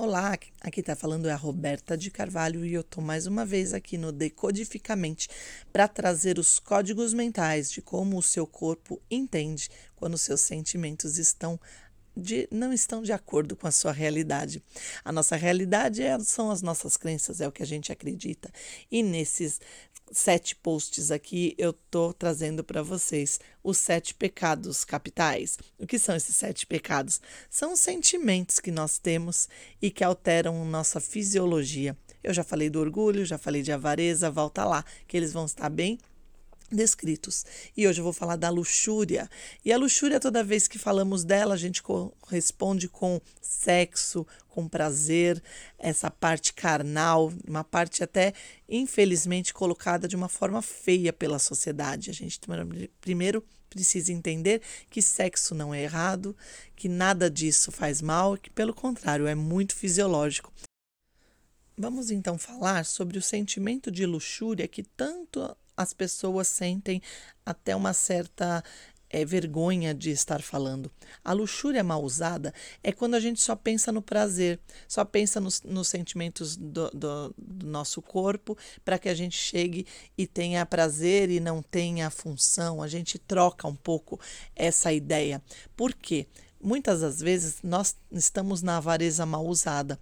Olá, aqui está falando é a Roberta de Carvalho e eu estou mais uma vez aqui no Decodificamente para trazer os códigos mentais de como o seu corpo entende quando seus sentimentos estão de, não estão de acordo com a sua realidade. A nossa realidade é, são as nossas crenças, é o que a gente acredita. E nesses sete posts aqui eu tô trazendo para vocês os sete pecados capitais. O que são esses sete pecados? São os sentimentos que nós temos e que alteram nossa fisiologia. Eu já falei do orgulho, já falei de avareza, volta lá, que eles vão estar bem descritos. E hoje eu vou falar da luxúria. E a luxúria, toda vez que falamos dela, a gente corresponde com sexo, com prazer, essa parte carnal, uma parte até infelizmente colocada de uma forma feia pela sociedade. A gente primeiro precisa entender que sexo não é errado, que nada disso faz mal, que pelo contrário é muito fisiológico. Vamos então falar sobre o sentimento de luxúria que tanto as pessoas sentem até uma certa é, vergonha de estar falando. A luxúria mal usada é quando a gente só pensa no prazer, só pensa nos, nos sentimentos do, do, do, nosso corpo para que a gente chegue e tenha prazer e não tenha função. A gente troca um pouco essa ideia. Por quê? Muitas das vezes nós estamos na avareza mal usada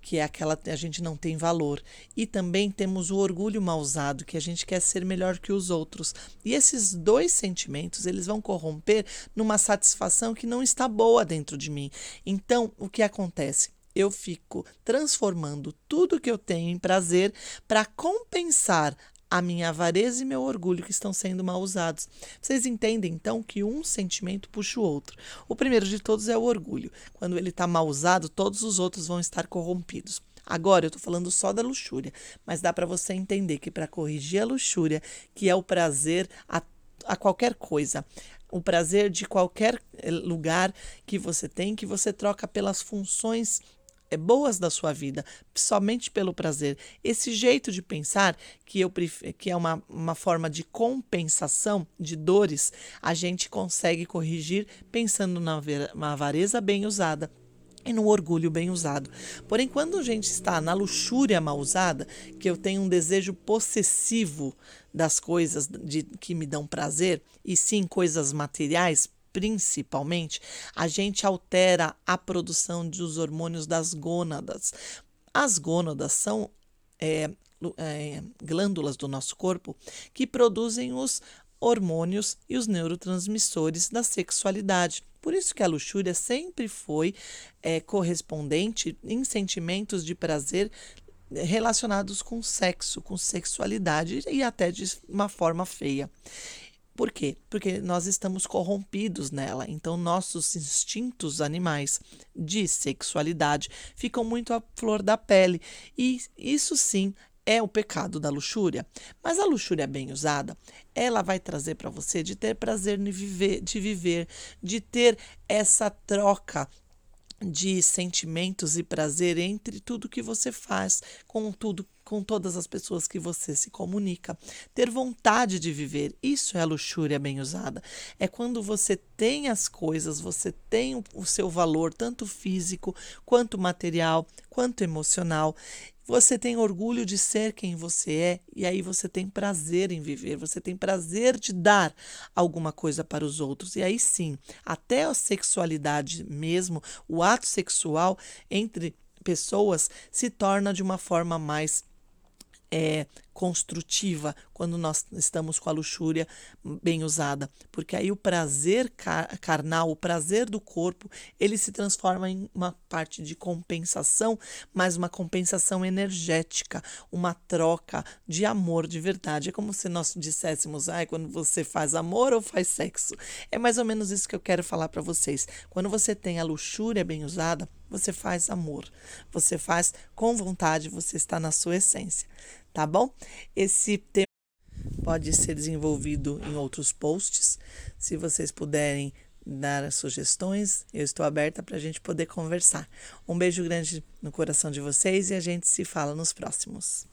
que é aquela a gente não tem valor. E também temos o orgulho mal usado, que a gente quer ser melhor que os outros. E esses dois sentimentos, eles vão corromper numa satisfação que não está boa dentro de mim. Então, o que acontece? eu fico transformando tudo que eu tenho em prazer para compensar a minha avareza e meu orgulho que estão sendo mal usados. Vocês entendem então que um sentimento puxa o outro. O primeiro de todos é o orgulho. Quando ele está mal usado, todos os outros vão estar corrompidos. Agora eu estou falando só da luxúria, mas dá para você entender que para corrigir a luxúria, que é o prazer a, a qualquer coisa, o prazer de qualquer eh, lugar que você tem, que você troca pelas funções boas da sua vida, somente pelo prazer. Esse jeito de pensar, que, eu que é uma, uma forma de compensação de dores, a gente consegue corrigir pensando na, na avareza bem usada e no orgulho bem usado. Porém, quando a gente está na luxúria mal usada, que eu tenho um desejo possessivo das coisas de, que me dão prazer, e sim coisas materiais, principalmente, a gente altera a produção dos hormônios das gônadas. As gônadas são é, é, glândulas do nosso corpo que produzem os hormônios e os neurotransmissores da sexualidade. Por isso que a luxúria sempre foi é, correspondente em sentimentos de prazer relacionados com sexo, com sexualidade e até de uma forma feia. Por quê? Porque nós estamos corrompidos nela. Então, nossos instintos animais de sexualidade ficam muito à flor da pele. E isso sim é o pecado da luxúria. Mas a luxúria bem usada, ela vai trazer para você de ter prazer de viver, de viver, de ter essa troca de sentimentos e prazer entre tudo que você faz, com tudo, com todas as pessoas que você se comunica. Ter vontade de viver, isso é a luxúria bem usada. É quando você tem as coisas, você tem o seu valor, tanto físico, quanto material, quanto emocional, você tem orgulho de ser quem você é e aí você tem prazer em viver, você tem prazer de dar alguma coisa para os outros. E aí sim, até a sexualidade mesmo, o ato sexual entre pessoas se torna de uma forma mais é, construtiva quando nós estamos com a luxúria bem usada, porque aí o prazer car carnal, o prazer do corpo, ele se transforma em uma parte de compensação, mas uma compensação energética, uma troca de amor de verdade. É como se nós disséssemos, ai, quando você faz amor ou faz sexo. É mais ou menos isso que eu quero falar para vocês. Quando você tem a luxúria bem usada, você faz amor, você faz com vontade, você está na sua essência, tá bom? Esse tema pode ser desenvolvido em outros posts. Se vocês puderem dar sugestões, eu estou aberta para a gente poder conversar. Um beijo grande no coração de vocês e a gente se fala nos próximos.